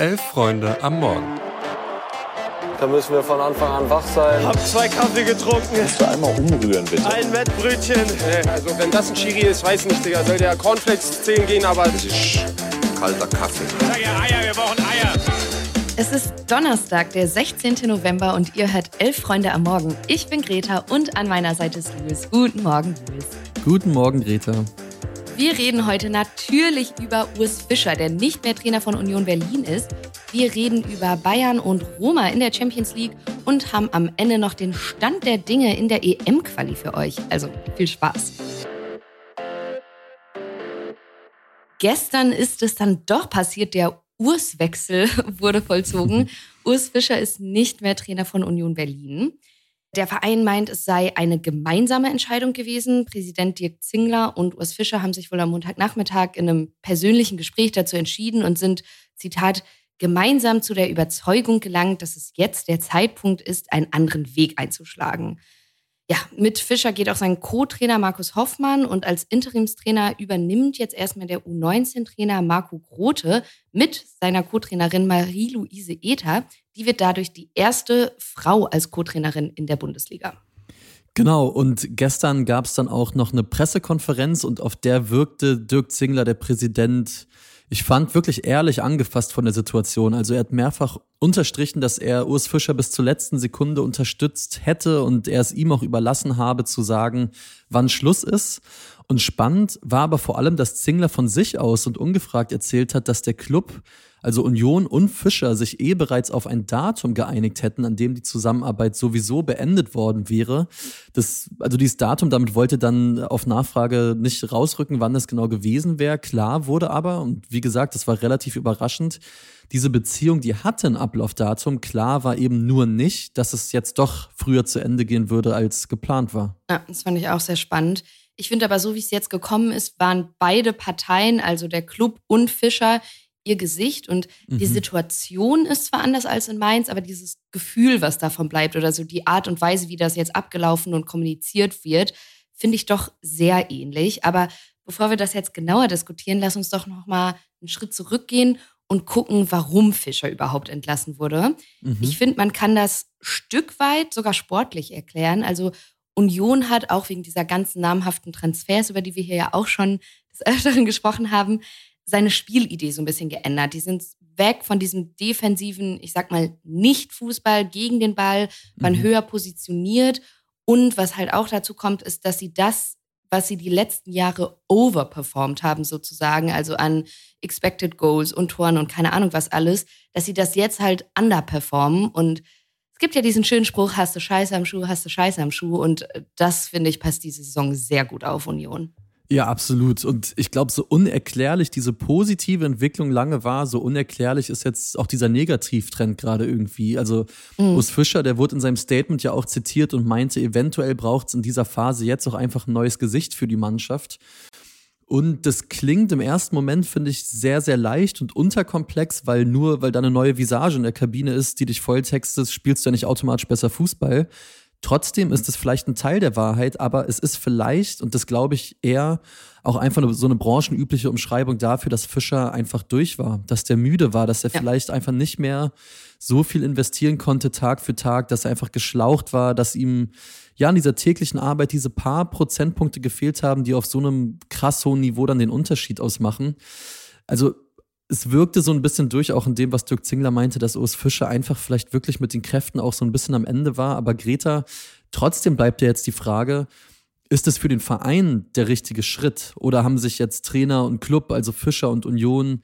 Elf Freunde am Morgen. Da müssen wir von Anfang an wach sein. Hab zwei Kaffee getrunken. Kannst du einmal umrühren, bitte? Ein Wettbrötchen. Also wenn das ein Chiri ist, weiß nicht, Digga. Soll der Cornflakes zählen gehen, aber... Das ist kalter Kaffee. Sag ja Eier, wir brauchen Eier. Es ist Donnerstag, der 16. November und ihr hört Elf Freunde am Morgen. Ich bin Greta und an meiner Seite ist Louis. Guten Morgen, Louis. Guten Morgen, Greta. Wir reden heute natürlich über Urs Fischer, der nicht mehr Trainer von Union Berlin ist. Wir reden über Bayern und Roma in der Champions League und haben am Ende noch den Stand der Dinge in der EM-Quali für euch. Also viel Spaß. Gestern ist es dann doch passiert, der Urswechsel wurde vollzogen. Urs Fischer ist nicht mehr Trainer von Union Berlin. Der Verein meint, es sei eine gemeinsame Entscheidung gewesen. Präsident Dirk Zingler und Urs Fischer haben sich wohl am Montagnachmittag in einem persönlichen Gespräch dazu entschieden und sind, Zitat, gemeinsam zu der Überzeugung gelangt, dass es jetzt der Zeitpunkt ist, einen anderen Weg einzuschlagen. Ja, mit Fischer geht auch sein Co-Trainer Markus Hoffmann und als Interimstrainer übernimmt jetzt erstmal der U19-Trainer Marco Grote mit seiner Co-Trainerin Marie-Louise Ether. Die wird dadurch die erste Frau als Co-Trainerin in der Bundesliga. Genau, und gestern gab es dann auch noch eine Pressekonferenz und auf der wirkte Dirk Zingler, der Präsident, ich fand wirklich ehrlich angefasst von der Situation. Also er hat mehrfach unterstrichen, dass er Urs Fischer bis zur letzten Sekunde unterstützt hätte und er es ihm auch überlassen habe zu sagen, wann Schluss ist. Und spannend war aber vor allem, dass Zingler von sich aus und ungefragt erzählt hat, dass der Club also Union und Fischer sich eh bereits auf ein Datum geeinigt hätten, an dem die Zusammenarbeit sowieso beendet worden wäre. Das, also dieses Datum, damit wollte dann auf Nachfrage nicht rausrücken, wann das genau gewesen wäre. Klar wurde aber, und wie gesagt, das war relativ überraschend, diese Beziehung, die hatte ein Ablaufdatum. Klar war eben nur nicht, dass es jetzt doch früher zu Ende gehen würde, als geplant war. Ja, das fand ich auch sehr spannend. Ich finde aber, so wie es jetzt gekommen ist, waren beide Parteien, also der Club und Fischer, ihr Gesicht und mhm. die Situation ist zwar anders als in Mainz, aber dieses Gefühl, was davon bleibt oder so die Art und Weise, wie das jetzt abgelaufen und kommuniziert wird, finde ich doch sehr ähnlich. Aber bevor wir das jetzt genauer diskutieren, lass uns doch noch mal einen Schritt zurückgehen und gucken, warum Fischer überhaupt entlassen wurde. Mhm. Ich finde, man kann das Stück weit sogar sportlich erklären. Also Union hat auch wegen dieser ganzen namhaften Transfers, über die wir hier ja auch schon des Öfteren gesprochen haben, seine Spielidee so ein bisschen geändert. Die sind weg von diesem defensiven, ich sag mal, Nicht-Fußball gegen den Ball, waren mhm. höher positioniert. Und was halt auch dazu kommt, ist, dass sie das, was sie die letzten Jahre overperformed haben, sozusagen, also an Expected Goals und Toren und keine Ahnung was alles, dass sie das jetzt halt underperformen. Und gibt ja diesen schönen Spruch, hast du Scheiße am Schuh, hast du Scheiße am Schuh. Und das, finde ich, passt diese Saison sehr gut auf Union. Ja, absolut. Und ich glaube, so unerklärlich diese positive Entwicklung lange war, so unerklärlich ist jetzt auch dieser Negativtrend gerade irgendwie. Also mhm. Urs Fischer, der wurde in seinem Statement ja auch zitiert und meinte, eventuell braucht es in dieser Phase jetzt auch einfach ein neues Gesicht für die Mannschaft. Und das klingt im ersten Moment, finde ich, sehr, sehr leicht und unterkomplex, weil nur, weil da eine neue Visage in der Kabine ist, die dich volltextet, spielst du ja nicht automatisch besser Fußball. Trotzdem ist es vielleicht ein Teil der Wahrheit, aber es ist vielleicht, und das glaube ich eher, auch einfach so eine branchenübliche Umschreibung dafür, dass Fischer einfach durch war, dass der müde war, dass er ja. vielleicht einfach nicht mehr so viel investieren konnte Tag für Tag, dass er einfach geschlaucht war, dass ihm ja in dieser täglichen Arbeit diese paar Prozentpunkte gefehlt haben, die auf so einem krass hohen Niveau dann den Unterschied ausmachen. Also es wirkte so ein bisschen durch, auch in dem, was Dirk Zingler meinte, dass Urs Fischer einfach vielleicht wirklich mit den Kräften auch so ein bisschen am Ende war. Aber Greta, trotzdem bleibt ja jetzt die Frage, ist es für den Verein der richtige Schritt? Oder haben sich jetzt Trainer und Club, also Fischer und Union,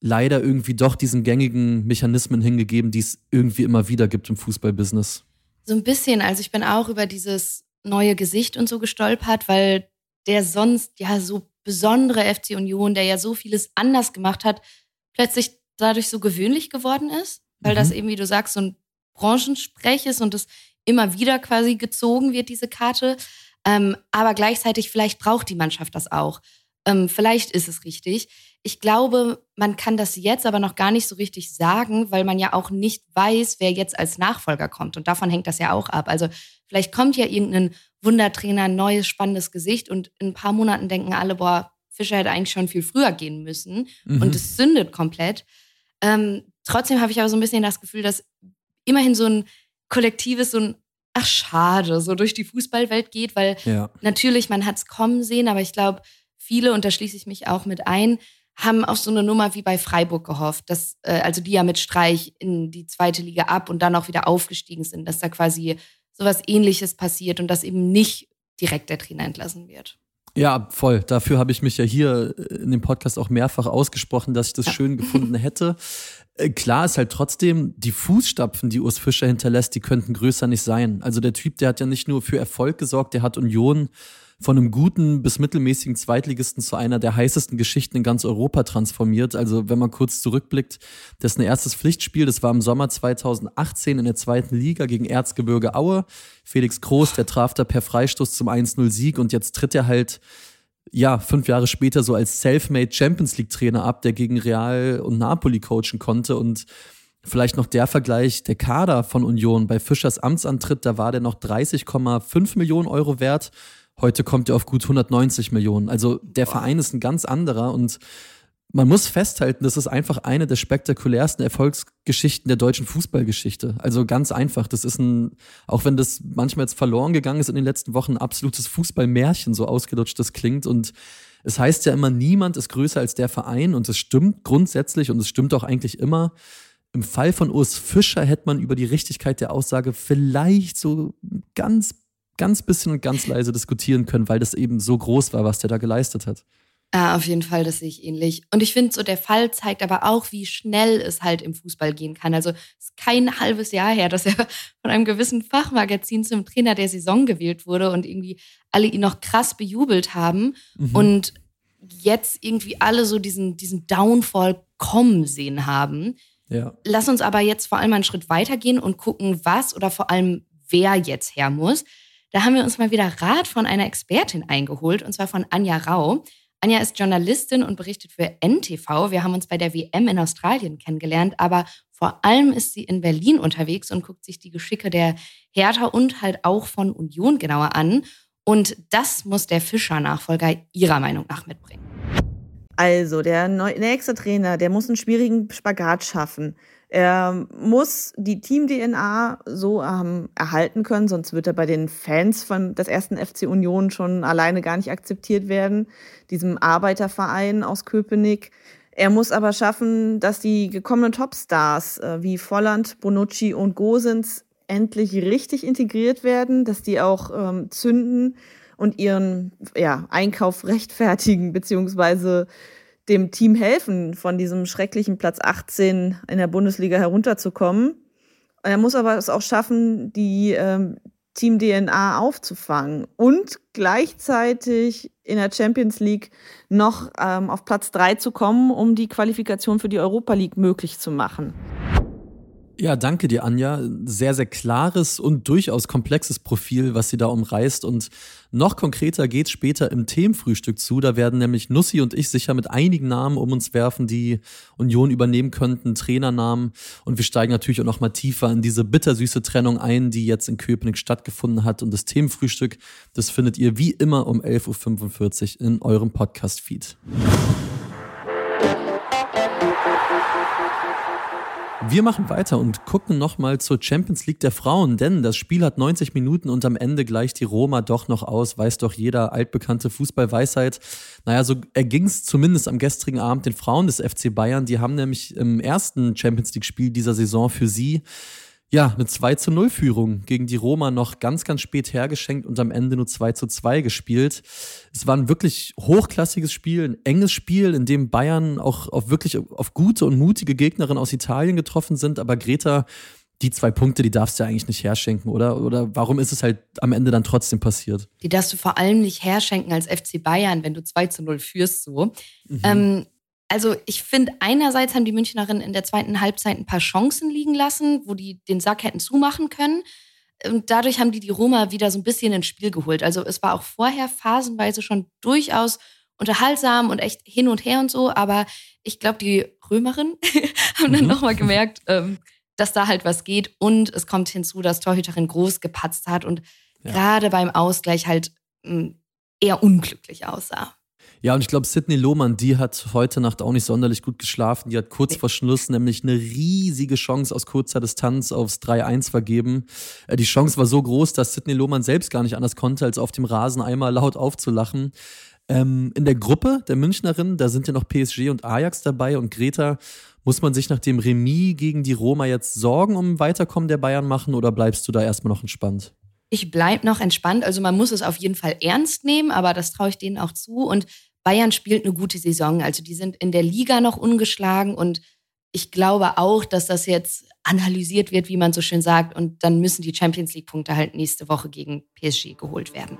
leider irgendwie doch diesen gängigen Mechanismen hingegeben, die es irgendwie immer wieder gibt im Fußballbusiness? So ein bisschen. Also ich bin auch über dieses neue Gesicht und so gestolpert, weil der sonst ja so besondere FC Union, der ja so vieles anders gemacht hat, plötzlich dadurch so gewöhnlich geworden ist, weil mhm. das eben, wie du sagst, so ein Branchensprech ist und es immer wieder quasi gezogen wird, diese Karte. Ähm, aber gleichzeitig, vielleicht braucht die Mannschaft das auch. Ähm, vielleicht ist es richtig. Ich glaube, man kann das jetzt aber noch gar nicht so richtig sagen, weil man ja auch nicht weiß, wer jetzt als Nachfolger kommt. Und davon hängt das ja auch ab. Also vielleicht kommt ja irgendein Wundertrainer, ein neues, spannendes Gesicht und in ein paar Monaten denken alle, boah, Fischer hätte eigentlich schon viel früher gehen müssen. Mhm. Und es zündet komplett. Ähm, trotzdem habe ich aber so ein bisschen das Gefühl, dass immerhin so ein kollektives, so ein ach schade, so durch die Fußballwelt geht, weil ja. natürlich, man hat es kommen sehen, aber ich glaube, viele, und da schließe ich mich auch mit ein, haben auf so eine Nummer wie bei Freiburg gehofft, dass, äh, also die ja mit Streich in die zweite Liga ab und dann auch wieder aufgestiegen sind, dass da quasi sowas ähnliches passiert und dass eben nicht direkt der Trainer entlassen wird. Ja, voll. Dafür habe ich mich ja hier äh, in dem Podcast auch mehrfach ausgesprochen, dass ich das ja. schön gefunden hätte. Äh, klar ist halt trotzdem, die Fußstapfen, die Urs Fischer hinterlässt, die könnten größer nicht sein. Also der Typ, der hat ja nicht nur für Erfolg gesorgt, der hat Union von einem guten bis mittelmäßigen Zweitligisten zu einer der heißesten Geschichten in ganz Europa transformiert. Also wenn man kurz zurückblickt, das ist ein erstes Pflichtspiel, das war im Sommer 2018 in der zweiten Liga gegen Erzgebirge Aue. Felix Groß, der traf da per Freistoß zum 1-0-Sieg und jetzt tritt er halt ja, fünf Jahre später so als Selfmade Champions League Trainer ab, der gegen Real und Napoli coachen konnte und Vielleicht noch der Vergleich, der Kader von Union bei Fischers Amtsantritt, da war der noch 30,5 Millionen Euro wert. Heute kommt er auf gut 190 Millionen. Also der Verein ist ein ganz anderer und man muss festhalten, das ist einfach eine der spektakulärsten Erfolgsgeschichten der deutschen Fußballgeschichte. Also ganz einfach. Das ist ein, auch wenn das manchmal jetzt verloren gegangen ist in den letzten Wochen, ein absolutes Fußballmärchen, so ausgelutscht das klingt. Und es heißt ja immer, niemand ist größer als der Verein. Und es stimmt grundsätzlich und es stimmt auch eigentlich immer. Im Fall von Urs Fischer hätte man über die Richtigkeit der Aussage vielleicht so ganz, ganz bisschen und ganz leise diskutieren können, weil das eben so groß war, was der da geleistet hat. Ja, auf jeden Fall, das sehe ich ähnlich. Und ich finde, so der Fall zeigt aber auch, wie schnell es halt im Fußball gehen kann. Also es ist kein halbes Jahr her, dass er von einem gewissen Fachmagazin zum Trainer der Saison gewählt wurde und irgendwie alle ihn noch krass bejubelt haben. Mhm. Und jetzt irgendwie alle so diesen, diesen Downfall kommen sehen haben. Ja. Lass uns aber jetzt vor allem einen Schritt weitergehen und gucken, was oder vor allem wer jetzt her muss. Da haben wir uns mal wieder Rat von einer Expertin eingeholt, und zwar von Anja Rau. Anja ist Journalistin und berichtet für NTV. Wir haben uns bei der WM in Australien kennengelernt, aber vor allem ist sie in Berlin unterwegs und guckt sich die Geschicke der Hertha und halt auch von Union genauer an. Und das muss der Fischer-Nachfolger ihrer Meinung nach mitbringen. Also, der nächste Trainer, der muss einen schwierigen Spagat schaffen. Er muss die Team-DNA so ähm, erhalten können, sonst wird er bei den Fans von des ersten FC Union schon alleine gar nicht akzeptiert werden, diesem Arbeiterverein aus Köpenick. Er muss aber schaffen, dass die gekommenen Topstars äh, wie Volland, Bonucci und Gosens endlich richtig integriert werden, dass die auch ähm, zünden und ihren ja, Einkauf rechtfertigen, beziehungsweise dem Team helfen, von diesem schrecklichen Platz 18 in der Bundesliga herunterzukommen. Er muss aber es auch schaffen, die ähm, Team-DNA aufzufangen und gleichzeitig in der Champions League noch ähm, auf Platz 3 zu kommen, um die Qualifikation für die Europa League möglich zu machen. Ja, danke dir, Anja. Sehr, sehr klares und durchaus komplexes Profil, was sie da umreißt. Und noch konkreter geht später im Themenfrühstück zu. Da werden nämlich Nussi und ich sicher mit einigen Namen um uns werfen, die Union übernehmen könnten, Trainernamen. Und wir steigen natürlich auch noch mal tiefer in diese bittersüße Trennung ein, die jetzt in Köpenick stattgefunden hat. Und das Themenfrühstück, das findet ihr wie immer um 11.45 Uhr in eurem Podcast-Feed. Wir machen weiter und gucken nochmal zur Champions League der Frauen, denn das Spiel hat 90 Minuten und am Ende gleicht die Roma doch noch aus, weiß doch jeder altbekannte Fußballweisheit. Naja, so erging es zumindest am gestrigen Abend den Frauen des FC Bayern. Die haben nämlich im ersten Champions League-Spiel dieser Saison für sie ja, eine 2 zu 0 Führung gegen die Roma noch ganz, ganz spät hergeschenkt und am Ende nur 2 zu 2 gespielt. Es war ein wirklich hochklassiges Spiel, ein enges Spiel, in dem Bayern auch auf wirklich auf gute und mutige Gegnerinnen aus Italien getroffen sind. Aber Greta, die zwei Punkte, die darfst du ja eigentlich nicht herschenken, oder? Oder warum ist es halt am Ende dann trotzdem passiert? Die darfst du vor allem nicht herschenken als FC Bayern, wenn du 2 zu 0 führst so. Mhm. Ähm, also ich finde, einerseits haben die Münchnerinnen in der zweiten Halbzeit ein paar Chancen liegen lassen, wo die den Sack hätten zumachen können. Und dadurch haben die die Roma wieder so ein bisschen ins Spiel geholt. Also es war auch vorher phasenweise schon durchaus unterhaltsam und echt hin und her und so. Aber ich glaube, die Römerinnen haben dann mhm. nochmal gemerkt, ähm, dass da halt was geht. Und es kommt hinzu, dass Torhüterin groß gepatzt hat und ja. gerade beim Ausgleich halt hm, eher unglücklich aussah. Ja, und ich glaube, Sidney Lohmann, die hat heute Nacht auch nicht sonderlich gut geschlafen. Die hat kurz vor Schluss nämlich eine riesige Chance aus kurzer Distanz aufs 3-1 vergeben. Äh, die Chance war so groß, dass Sidney Lohmann selbst gar nicht anders konnte, als auf dem Rasen einmal laut aufzulachen. Ähm, in der Gruppe der Münchnerinnen, da sind ja noch PSG und Ajax dabei und Greta. Muss man sich nach dem Remis gegen die Roma jetzt Sorgen um Weiterkommen der Bayern machen oder bleibst du da erstmal noch entspannt? Ich bleibe noch entspannt. Also man muss es auf jeden Fall ernst nehmen, aber das traue ich denen auch zu. Und Bayern spielt eine gute Saison. Also die sind in der Liga noch ungeschlagen und ich glaube auch, dass das jetzt analysiert wird, wie man so schön sagt. Und dann müssen die Champions League-Punkte halt nächste Woche gegen PSG geholt werden.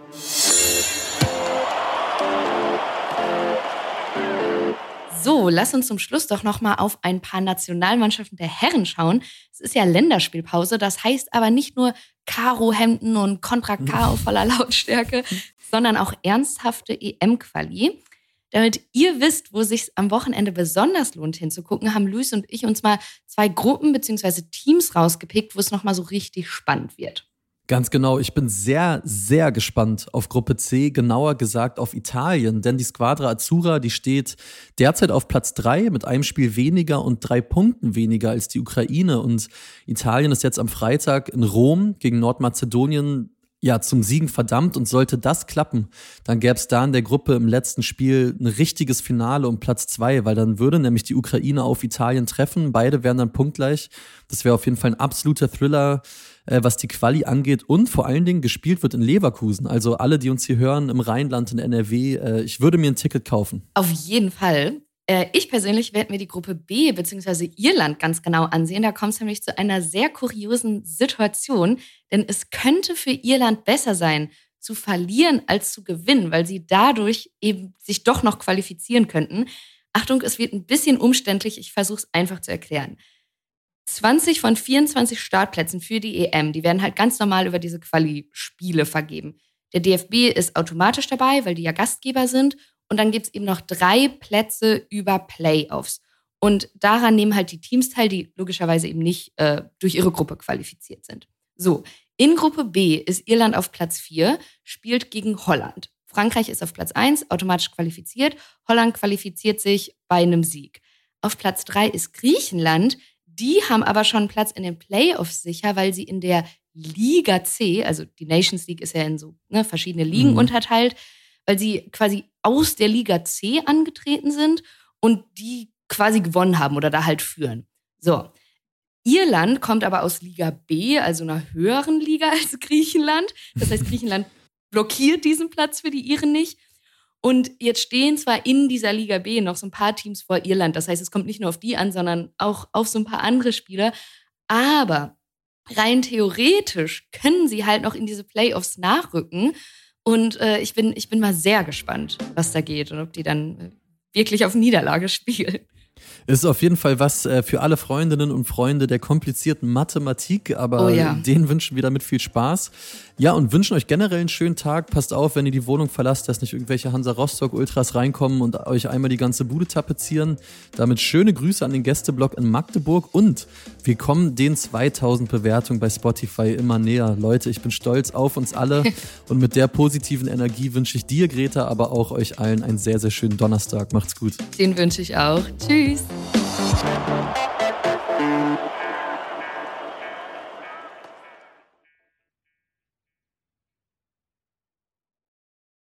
So, lass uns zum Schluss doch noch mal auf ein paar Nationalmannschaften der Herren schauen. Es ist ja Länderspielpause, das heißt aber nicht nur Karo-Hemden und Kontra K auf voller Lautstärke, sondern auch ernsthafte EM-Quali. Damit ihr wisst, wo sich am Wochenende besonders lohnt hinzugucken, haben Luis und ich uns mal zwei Gruppen bzw. Teams rausgepickt, wo es noch mal so richtig spannend wird. Ganz genau. Ich bin sehr, sehr gespannt auf Gruppe C, genauer gesagt auf Italien, denn die Squadra Azzurra, die steht derzeit auf Platz drei mit einem Spiel weniger und drei Punkten weniger als die Ukraine. Und Italien ist jetzt am Freitag in Rom gegen Nordmazedonien ja, zum Siegen verdammt und sollte das klappen, dann gäbe es da in der Gruppe im letzten Spiel ein richtiges Finale um Platz zwei, weil dann würde nämlich die Ukraine auf Italien treffen. Beide wären dann punktgleich. Das wäre auf jeden Fall ein absoluter Thriller, äh, was die Quali angeht und vor allen Dingen gespielt wird in Leverkusen. Also alle, die uns hier hören im Rheinland, in NRW, äh, ich würde mir ein Ticket kaufen. Auf jeden Fall. Äh, ich persönlich werde mir die Gruppe B bzw. Irland ganz genau ansehen. Da kommt es nämlich zu einer sehr kuriosen Situation, denn es könnte für Irland besser sein, zu verlieren als zu gewinnen, weil sie dadurch eben sich doch noch qualifizieren könnten. Achtung, es wird ein bisschen umständlich, ich versuche es einfach zu erklären. 20 von 24 Startplätzen für die EM, die werden halt ganz normal über diese Quali-Spiele vergeben. Der DFB ist automatisch dabei, weil die ja Gastgeber sind und dann gibt es eben noch drei Plätze über Playoffs. Und daran nehmen halt die Teams teil, die logischerweise eben nicht äh, durch ihre Gruppe qualifiziert sind. So, in Gruppe B ist Irland auf Platz 4, spielt gegen Holland. Frankreich ist auf Platz 1, automatisch qualifiziert. Holland qualifiziert sich bei einem Sieg. Auf Platz 3 ist Griechenland. Die haben aber schon Platz in den Playoffs sicher, weil sie in der Liga C, also die Nations League ist ja in so ne, verschiedene Ligen mhm. unterteilt, weil sie quasi aus der Liga C angetreten sind und die quasi gewonnen haben oder da halt führen. So. Irland kommt aber aus Liga B, also einer höheren Liga als Griechenland. Das heißt, Griechenland blockiert diesen Platz für die Iren nicht. Und jetzt stehen zwar in dieser Liga B noch so ein paar Teams vor Irland. Das heißt, es kommt nicht nur auf die an, sondern auch auf so ein paar andere Spieler. Aber rein theoretisch können sie halt noch in diese Playoffs nachrücken. Und äh, ich, bin, ich bin mal sehr gespannt, was da geht und ob die dann äh, wirklich auf Niederlage spielen. Ist auf jeden Fall was äh, für alle Freundinnen und Freunde der komplizierten Mathematik, aber oh ja. denen wünschen wir damit viel Spaß. Ja, und wünschen euch generell einen schönen Tag. Passt auf, wenn ihr die Wohnung verlasst, dass nicht irgendwelche Hansa Rostock Ultras reinkommen und euch einmal die ganze Bude tapezieren. Damit schöne Grüße an den Gästeblock in Magdeburg und wir kommen den 2000 Bewertungen bei Spotify immer näher. Leute, ich bin stolz auf uns alle und mit der positiven Energie wünsche ich dir, Greta, aber auch euch allen einen sehr, sehr schönen Donnerstag. Macht's gut. Den wünsche ich auch. Tschüss. Tschüss.